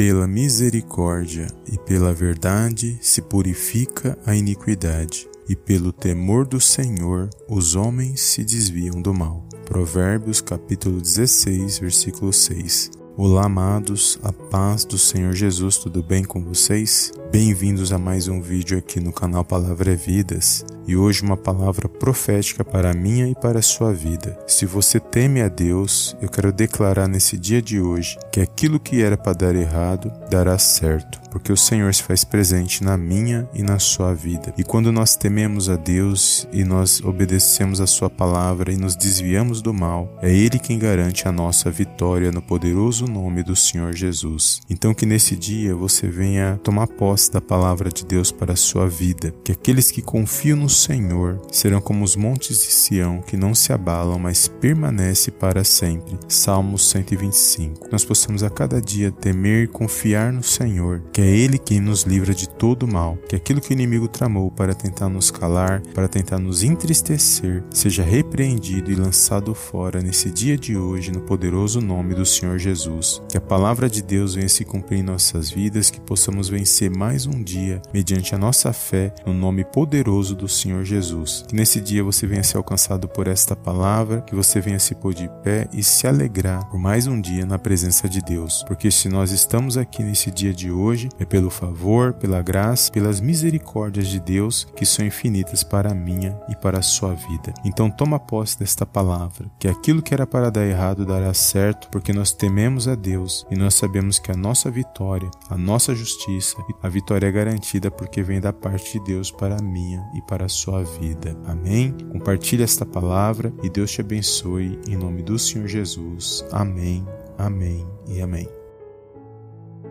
pela misericórdia e pela verdade se purifica a iniquidade, e pelo temor do Senhor os homens se desviam do mal. Provérbios capítulo 16, versículo 6. Olá, amados, a paz do Senhor Jesus, tudo bem com vocês? Bem-vindos a mais um vídeo aqui no canal Palavra é Vidas e hoje uma palavra profética para a minha e para a sua vida. Se você teme a Deus, eu quero declarar nesse dia de hoje que aquilo que era para dar errado dará certo, porque o Senhor se faz presente na minha e na sua vida. E quando nós tememos a Deus e nós obedecemos a sua palavra e nos desviamos do mal, é Ele quem garante a nossa vitória no poderoso nome do Senhor Jesus. Então que nesse dia você venha tomar posse da palavra de Deus para a sua vida, que aqueles que confiam no Senhor serão como os montes de Sião, que não se abalam, mas permanece para sempre. Salmos 125. Nós possamos a cada dia temer e confiar no Senhor, que é Ele quem nos livra de todo mal, que aquilo que o inimigo tramou para tentar nos calar, para tentar nos entristecer, seja repreendido e lançado fora nesse dia de hoje, no poderoso nome do Senhor Jesus. Que a palavra de Deus venha se cumprir em nossas vidas, que possamos vencer mais mais um dia, mediante a nossa fé, no nome poderoso do Senhor Jesus. Que nesse dia você venha ser alcançado por esta palavra, que você venha se pôr de pé e se alegrar por mais um dia na presença de Deus. Porque se nós estamos aqui nesse dia de hoje, é pelo favor, pela graça, pelas misericórdias de Deus que são infinitas para a minha e para a sua vida. Então toma posse desta palavra, que aquilo que era para dar errado dará certo, porque nós tememos a Deus e nós sabemos que a nossa vitória, a nossa justiça, a vitória é garantida porque vem da parte de Deus para a minha e para a sua vida. Amém? Compartilhe esta palavra e Deus te abençoe em nome do Senhor Jesus. Amém, amém e amém.